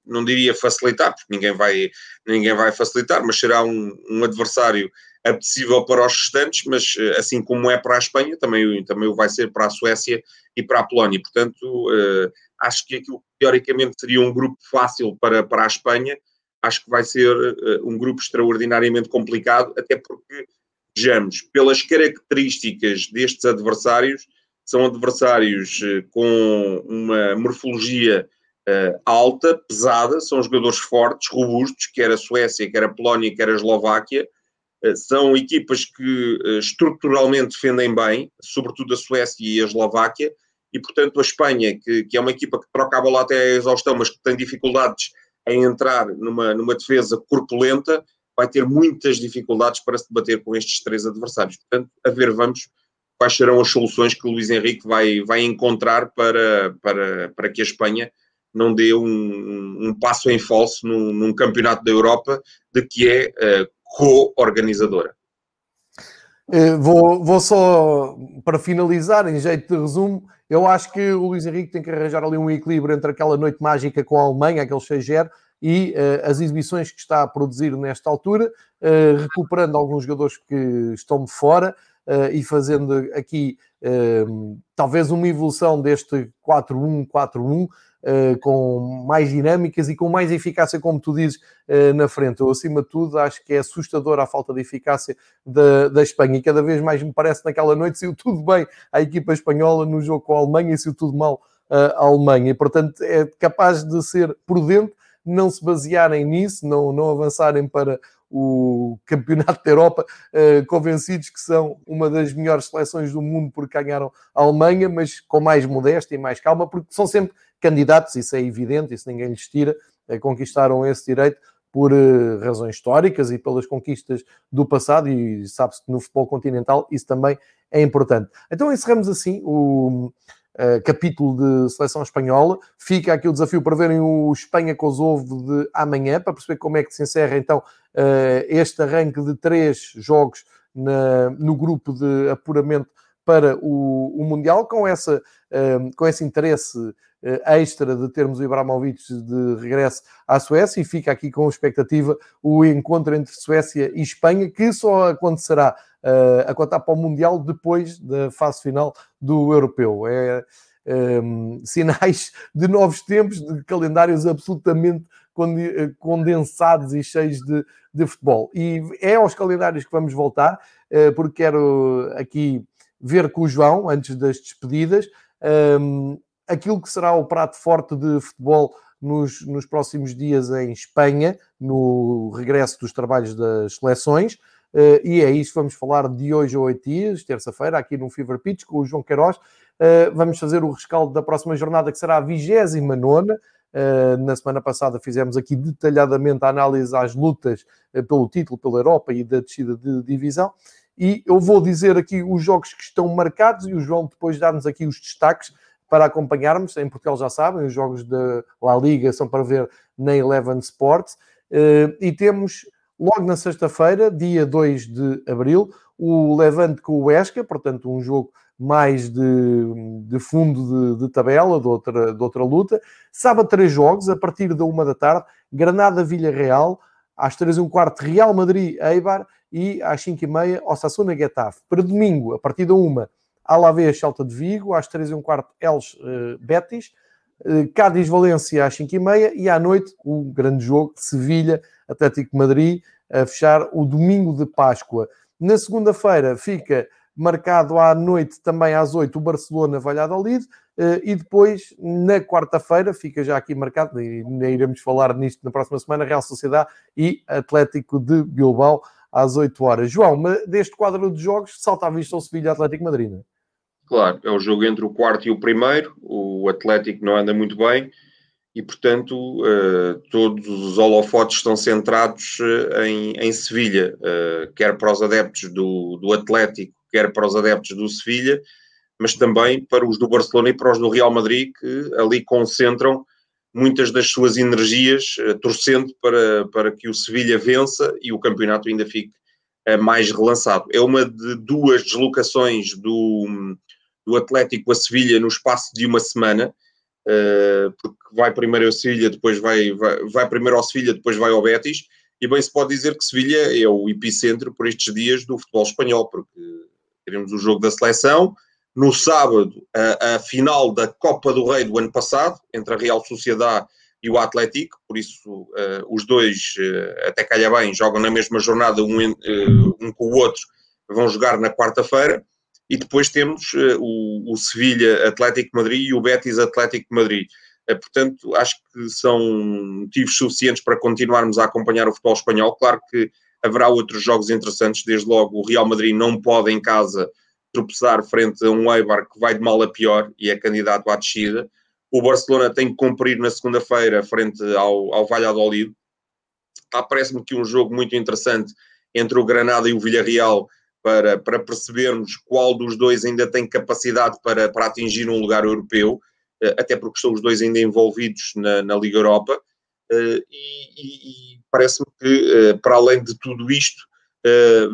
não diria facilitar, porque ninguém vai, ninguém vai facilitar, mas será um, um adversário apetecível para os restantes, mas eh, assim como é para a Espanha, também, também o vai ser para a Suécia e para a Polónia. Portanto, acho que aquilo que teoricamente seria um grupo fácil para, para a Espanha, acho que vai ser um grupo extraordinariamente complicado, até porque, vejamos, pelas características destes adversários, são adversários uh, com uma morfologia uh, alta, pesada, são jogadores fortes, robustos, quer a Suécia, quer a Polónia, quer a Eslováquia. Uh, são equipas que estruturalmente defendem bem, sobretudo a Suécia e a Eslováquia, e portanto a Espanha, que, que é uma equipa que troca a bola até a exaustão, mas que tem dificuldades em entrar numa, numa defesa corpulenta, vai ter muitas dificuldades para se debater com estes três adversários. Portanto, a ver, vamos quais serão as soluções que o Luís Henrique vai, vai encontrar para, para, para que a Espanha não dê um, um passo em falso num, num, campeonato da Europa de que é uh, co-organizadora. Uh, vou, vou só, para finalizar, em jeito de resumo, eu acho que o Luís Henrique tem que arranjar ali um equilíbrio entre aquela noite mágica com a Alemanha, aquele 6 e uh, as exibições que está a produzir nesta altura, uh, recuperando alguns jogadores que estão de fora e fazendo aqui talvez uma evolução deste 4-1-4-1 uh, com mais dinâmicas e com mais eficácia, como tu dizes, na frente. Eu, acima de tudo, acho que é assustadora a falta de eficácia da, da Espanha e cada vez mais me parece naquela noite se tudo bem à equipa espanhola no jogo com a Alemanha e se tudo mal à Alemanha. E, portanto, é capaz de ser prudente não se basearem nisso, não, não avançarem para o Campeonato da Europa, uh, convencidos que são uma das melhores seleções do mundo porque ganharam a Alemanha, mas com mais modéstia e mais calma, porque são sempre candidatos, isso é evidente, isso ninguém lhes tira, uh, conquistaram esse direito por uh, razões históricas e pelas conquistas do passado, e sabe-se que no futebol continental isso também é importante. Então encerramos assim o Uh, capítulo de seleção espanhola. Fica aqui o desafio para verem o Espanha-Kosovo de amanhã, para perceber como é que se encerra então uh, este arranque de três jogos na, no grupo de apuramento para o, o Mundial, com, essa, uh, com esse interesse extra de termos o Ibrahimovic de regresso à Suécia e fica aqui com expectativa o encontro entre Suécia e Espanha, que só acontecerá uh, a contar para o Mundial depois da fase final do Europeu. É um, sinais de novos tempos, de calendários absolutamente condensados e cheios de, de futebol. E é aos calendários que vamos voltar, uh, porque quero aqui ver com o João, antes das despedidas, um, aquilo que será o prato forte de futebol nos, nos próximos dias em Espanha, no regresso dos trabalhos das seleções. Uh, e é isso, vamos falar de hoje a oito dias, terça-feira, aqui no Fever Pitch, com o João Queiroz. Uh, vamos fazer o rescaldo da próxima jornada, que será a 29. Uh, na semana passada fizemos aqui detalhadamente a análise às lutas uh, pelo título, pela Europa e da descida de divisão. E eu vou dizer aqui os jogos que estão marcados e o João depois dar-nos aqui os destaques para acompanharmos. Em Portugal já sabem, os jogos da La Liga são para ver na Eleven Sports. Uh, e temos Logo na sexta-feira, dia 2 de abril, o Levante com o Esca, portanto, um jogo mais de, de fundo de, de, tabela, de outra, de outra luta. Sábado, três jogos, a partir da uma da tarde, Granada-Vilha Real, às três e um quarto, Real Madrid-Eibar e às cinco e meia, Osasuna-Getafe. Para domingo, a partir da uma, Alavés Celta de Vigo, às três e um quarto, Els uh, Betis, uh, Cádiz-Valência às cinco e meia e à noite, o grande jogo, Sevilha Atlético Madrid, a fechar o domingo de Páscoa. Na segunda-feira fica marcado à noite, também às 8, o Barcelona-Valladolid, eh, e depois, na quarta-feira, fica já aqui marcado, e iremos falar nisto na próxima semana, Real Sociedade e Atlético de Bilbao, às 8 horas. João, deste quadro de jogos, salta à vista o Sevilha Atlético Madrid, não é? Claro, é o jogo entre o quarto e o primeiro, o Atlético não anda muito bem, e, portanto, uh, todos os holofotes estão centrados uh, em, em Sevilha, uh, quer para os adeptos do, do Atlético, quer para os adeptos do Sevilha, mas também para os do Barcelona e para os do Real Madrid, que ali concentram muitas das suas energias, torcendo para, para que o Sevilha vença e o campeonato ainda fique mais relançado. É uma de duas deslocações do, do Atlético a Sevilha no espaço de uma semana, porque vai primeiro ao Sevilha, depois vai, vai, vai primeiro ao Sevilha, depois vai ao Betis, e bem se pode dizer que Sevilha é o epicentro por estes dias do futebol espanhol, porque teremos o jogo da seleção, no sábado a, a, final da Copa do Rei do ano passado, entre a Real Sociedade e o Atlético, por isso uh, os dois, uh, até calha bem, jogam na mesma jornada, um, uh, um com o outro, vão jogar na quarta-feira, e depois temos o, o Sevilha Atlético Madrid e o Betis Atlético Madrid. portanto, acho que são motivos suficientes para continuarmos a acompanhar o futebol espanhol. Claro que haverá outros jogos interessantes, desde logo o Real Madrid não pode em casa tropeçar frente a um Eibar que vai de mal a pior e é candidato à descida. O Barcelona tem que cumprir na segunda-feira frente ao, ao Valladolid. Parece-me que um jogo muito interessante entre o Granada e o Villarreal para, para percebermos qual dos dois ainda tem capacidade para, para atingir um lugar europeu, eh, até porque são os dois ainda envolvidos na, na Liga Europa. Eh, e, e parece-me que, eh, para além de tudo isto,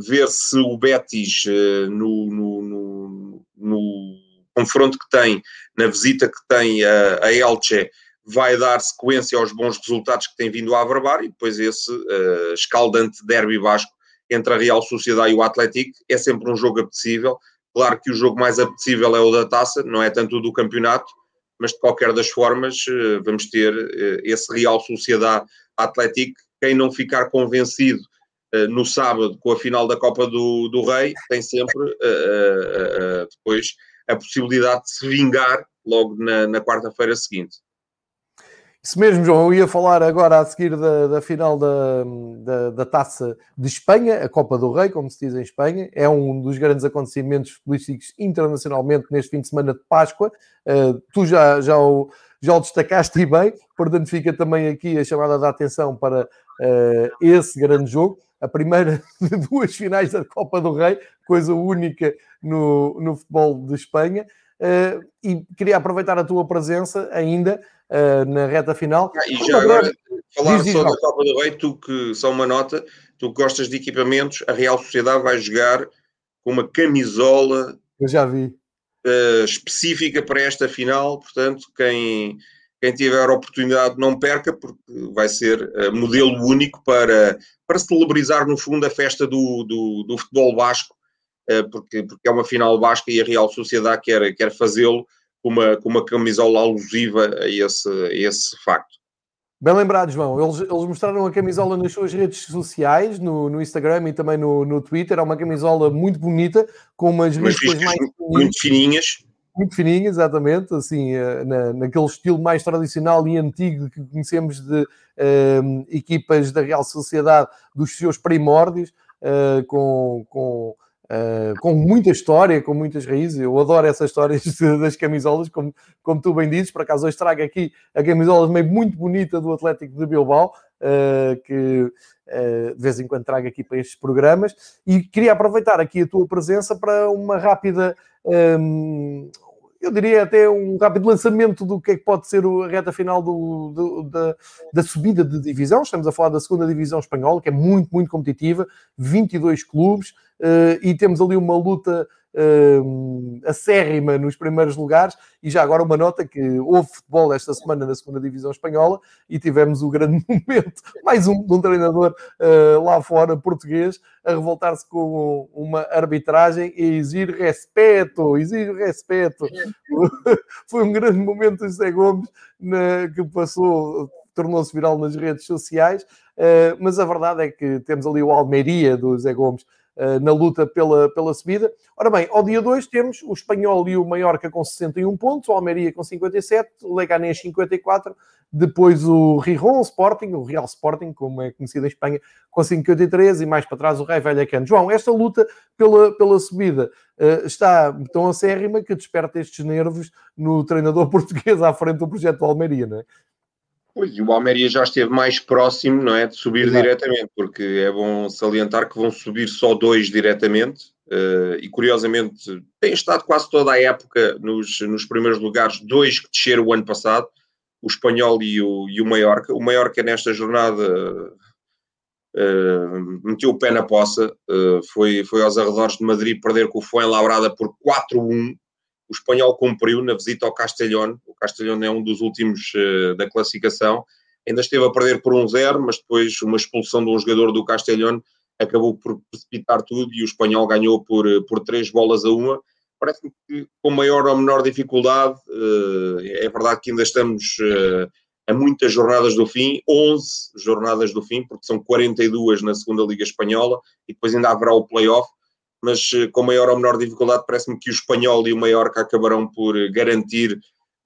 ver se o Betis no, no, no, no confronto que tem, na visita que tem a, a Elche, vai dar sequência aos bons resultados que tem vindo a averbar e depois esse uh, escaldante derby basco entre a Real Sociedade e o Atlético é sempre um jogo apetecível. Claro que o jogo mais apetecível é o da taça, não é tanto o do campeonato, mas de qualquer das formas uh, vamos ter uh, esse Real Sociedade Atlético. Quem não ficar convencido no sábado com a final da Copa do, do Rei tem sempre depois a possibilidade de se vingar logo na, na quarta-feira seguinte. Isso mesmo, João. Eu ia falar agora a seguir da, da final da, da, da, Taça de Espanha, a Copa do Rei, como se diz em Espanha. É um dos grandes acontecimentos políticos internacionalmente neste fim de semana de Páscoa. Uh, tu já, já, o, já o destacaste bem, portanto, fica também aqui a chamada da atenção para uh, esse grande jogo a primeira de duas finais da Copa do Rei, coisa única no, no futebol de Espanha. Uh, e queria aproveitar a tua presença ainda uh, na reta final. Ah, e já agora, falar só da Copa do Rei, tu que, só uma nota, tu que gostas de equipamentos, a Real Sociedade vai jogar com uma camisola. Eu já vi. Uh, específica para esta final, portanto, quem, quem tiver a oportunidade não perca, porque vai ser modelo único para, para celebrizar, no fundo, a festa do, do, do futebol basco, porque, porque é uma final basca e a Real Sociedade quer, quer fazê-lo com uma, com uma camisola alusiva a esse, a esse facto. Bem lembrado, João. Eles, eles mostraram a camisola nas suas redes sociais, no, no Instagram e também no, no Twitter. É uma camisola muito bonita, com umas riscas mais muito fininhas. Muito fininhas, exatamente, assim, eh, na, naquele estilo mais tradicional e antigo que conhecemos de uh, equipas da Real Sociedade dos seus primórdios, uh, com, com, uh, com muita história, com muitas raízes. Eu adoro essas histórias das camisolas, como, como tu bem dizes. Por acaso, hoje trago aqui a camisola também muito bonita do Atlético de Bilbao, que de vez em quando trago aqui para estes programas. E queria aproveitar aqui a tua presença para uma rápida. Um, eu diria até um rápido lançamento do que é que pode ser a reta final do, do, da, da, subida de divisão. Estamos a falar da segunda divisão espanhola, que é muito, muito competitiva, 22 clubes, uh, e temos ali uma luta uh, acérrima nos primeiros lugares. E já agora uma nota que houve futebol esta semana na segunda divisão espanhola e tivemos o grande momento, mais um de um treinador uh, lá fora, português, a revoltar-se com uma arbitragem e exigir respeito, exigir respeito. Foi um grande momento do José Gomes na, que passou, tornou-se viral nas redes sociais, uh, mas a verdade é que temos ali o Almeria do José Gomes eh, na luta pela, pela subida. Ora bem, ao dia 2 temos o Espanhol e o Mallorca com 61 pontos, o Almeria com 57, o Leganés 54, depois o Rijon Sporting, o Real Sporting, como é conhecido em Espanha, com 53 e mais para trás o Rei Vallecano. João, esta luta pela, pela subida uh, está tão acérrima que desperta estes nervos no treinador português à frente do projeto do Almeria, não é? E o Almeria já esteve mais próximo, não é? De subir Exato. diretamente, porque é bom salientar que vão subir só dois diretamente. Uh, e curiosamente tem estado quase toda a época nos, nos primeiros lugares, dois que desceram o ano passado, o Espanhol e o, e o Mallorca. O Mallorca nesta jornada uh, meteu o pé na poça, uh, foi, foi aos arredores de Madrid perder com o Fuenlabrada por 4-1. O espanhol cumpriu na visita ao Castelhón. O Castelhón é um dos últimos uh, da classificação. Ainda esteve a perder por 1-0, mas depois uma expulsão de um jogador do Castelhón acabou por precipitar tudo e o espanhol ganhou por, por 3 bolas a 1 parece-me que com maior ou menor dificuldade, é verdade que ainda estamos a muitas jornadas do fim, 11 jornadas do fim, porque são 42 na segunda Liga Espanhola e depois ainda haverá o play-off, mas eh, com maior ou menor dificuldade parece-me que o Espanhol e o Mallorca acabarão por eh, garantir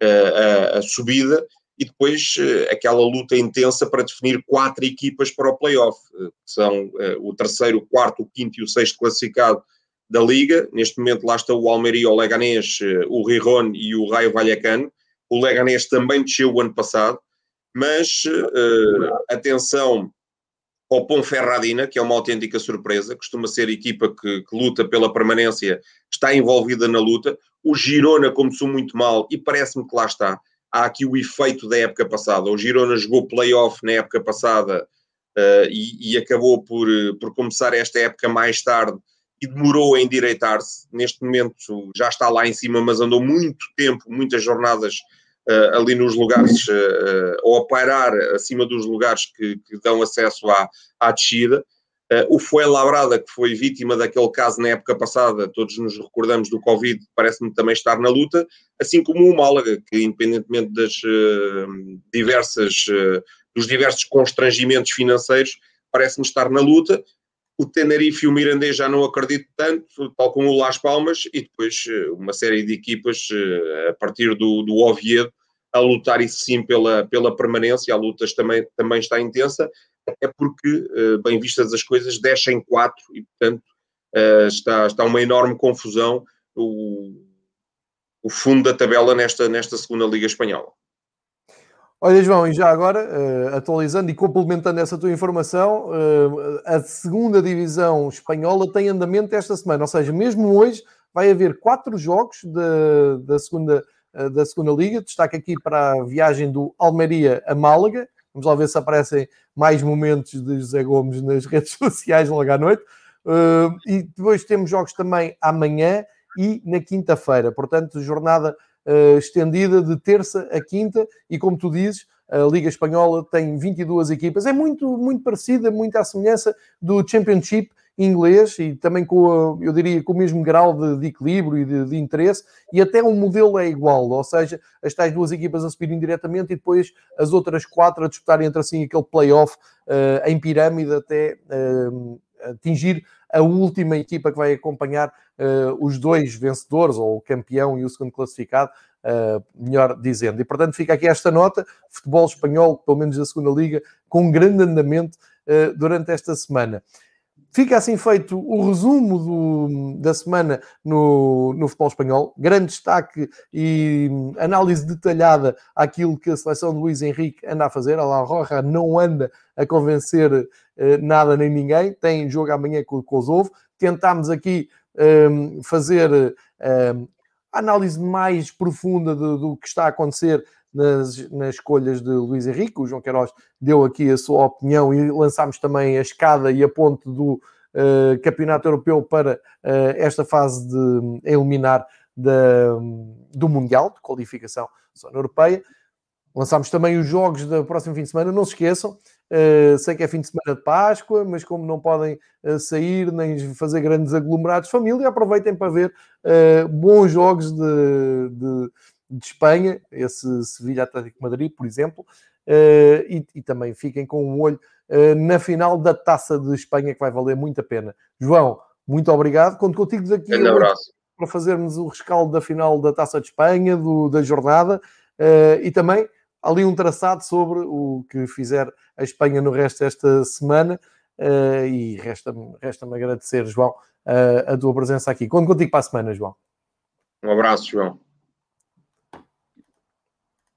uh, a, a, subida e depois aquela luta intensa para definir quatro equipas para o play-off, que são o terceiro, o quarto, o quinto e o sexto classificado da Liga. Neste momento lá está o Almeria, o Leganés, o Rijon e o Raio Vallecano. O Leganés também desceu o ano passado mas atenção ao Ponferradina, que é uma autêntica surpresa, costuma ser a equipa que, que, luta pela permanência, está envolvida na luta. O Girona começou muito mal e parece-me que lá está. Há aqui o efeito da época passada. O Girona jogou playoff na época passada uh, e, e, acabou por, por começar esta época mais tarde e demorou a endireitar-se. Neste momento já está lá em cima, mas andou muito tempo, muitas jornadas uh, ali nos lugares, uh, ou a parar acima dos lugares que, que dão acesso à, à descida. O Fuenlabrada, que foi vítima daquele caso na época passada, todos nos recordamos do Covid, parece-me também estar na luta, assim como o Málaga, que independentemente das diversas, dos diversos constrangimentos financeiros, parece-me estar na luta. O Tenerife e o Mirandês já não acredito tanto, tal como o Las Palmas, e depois eh, uma série de equipas eh, a partir do, do Oviedo a lutar isso sim pela, pela permanência, a luta também, também está intensa, é porque, eh, bem vistas as coisas, descem quatro e, portanto, está, está uma enorme confusão o, o fundo da tabela nesta, nesta segunda Liga Espanhola. Olha, João, e já agora, uh, atualizando e complementando essa tua informação, uh, a segunda divisão espanhola tem andamento esta semana, ou seja, mesmo hoje vai haver quatro jogos de, da, segunda, uh, da segunda liga. Destaque aqui para a viagem do Almeria a Málaga. Vamos lá ver se aparecem mais momentos de José Gomes nas redes sociais logo à noite. e depois temos jogos também amanhã e na quinta-feira. Portanto, jornada uh, estendida de terça a quinta, e como tu dizes, a Liga Espanhola tem 22 equipas, é muito, muito parecida, muito à semelhança do Championship inglês e também com, eu diria, com o mesmo grau de, de equilíbrio e de, de, interesse, e até o modelo é igual, ou seja, as tais duas equipas a subirem diretamente e depois as outras quatro a disputarem entre assim aquele playoff uh, em pirâmide até uh, atingir a última equipa que vai acompanhar uh, os dois vencedores, ou o campeão e o segundo classificado, uh, melhor dizendo. E portanto fica aqui esta nota: futebol espanhol, pelo menos da segunda liga, com um grande andamento uh, durante esta semana. Fica assim feito o resumo do, da semana no, no futebol espanhol. Grande destaque e análise detalhada àquilo que a seleção de Luís Henrique anda a fazer. A La Roja não anda a convencer eh, nada nem ninguém. Tem jogo amanhã com o Kosovo. Tentámos aqui um, ehm, fazer um, ehm, análise mais profunda do, do que está a acontecer nas, nas escolhas de Luís Henrique. O João Queiroz deu aqui a sua opinião e lançámos também a escada e a ponte do uh, Campeonato Europeu para uh, esta fase de eliminar da, do Mundial, de qualificação zona europeia. Lançámos também os jogos do próximo fim de semana. Não se esqueçam, uh, sei que é fim de semana de Páscoa, mas como não podem uh, sair nem fazer grandes aglomerados de família, aproveitem para ver uh, bons jogos de, de, de, Espanha, esse Sevilha Atlético Madrid, por exemplo, e, e, também fiquem com um olho na final da Taça de Espanha, que vai valer muito a pena. João, muito obrigado. Conto contigo daqui um abraço. para fazermos o rescaldo da final da Taça de Espanha, do, da jornada, e também ali um traçado sobre o que fizer a Espanha no resto desta semana. Uh, e resta-me resta agradecer, João, uh, a tua presença aqui. Conto contigo para a semana, João. Um abraço, João.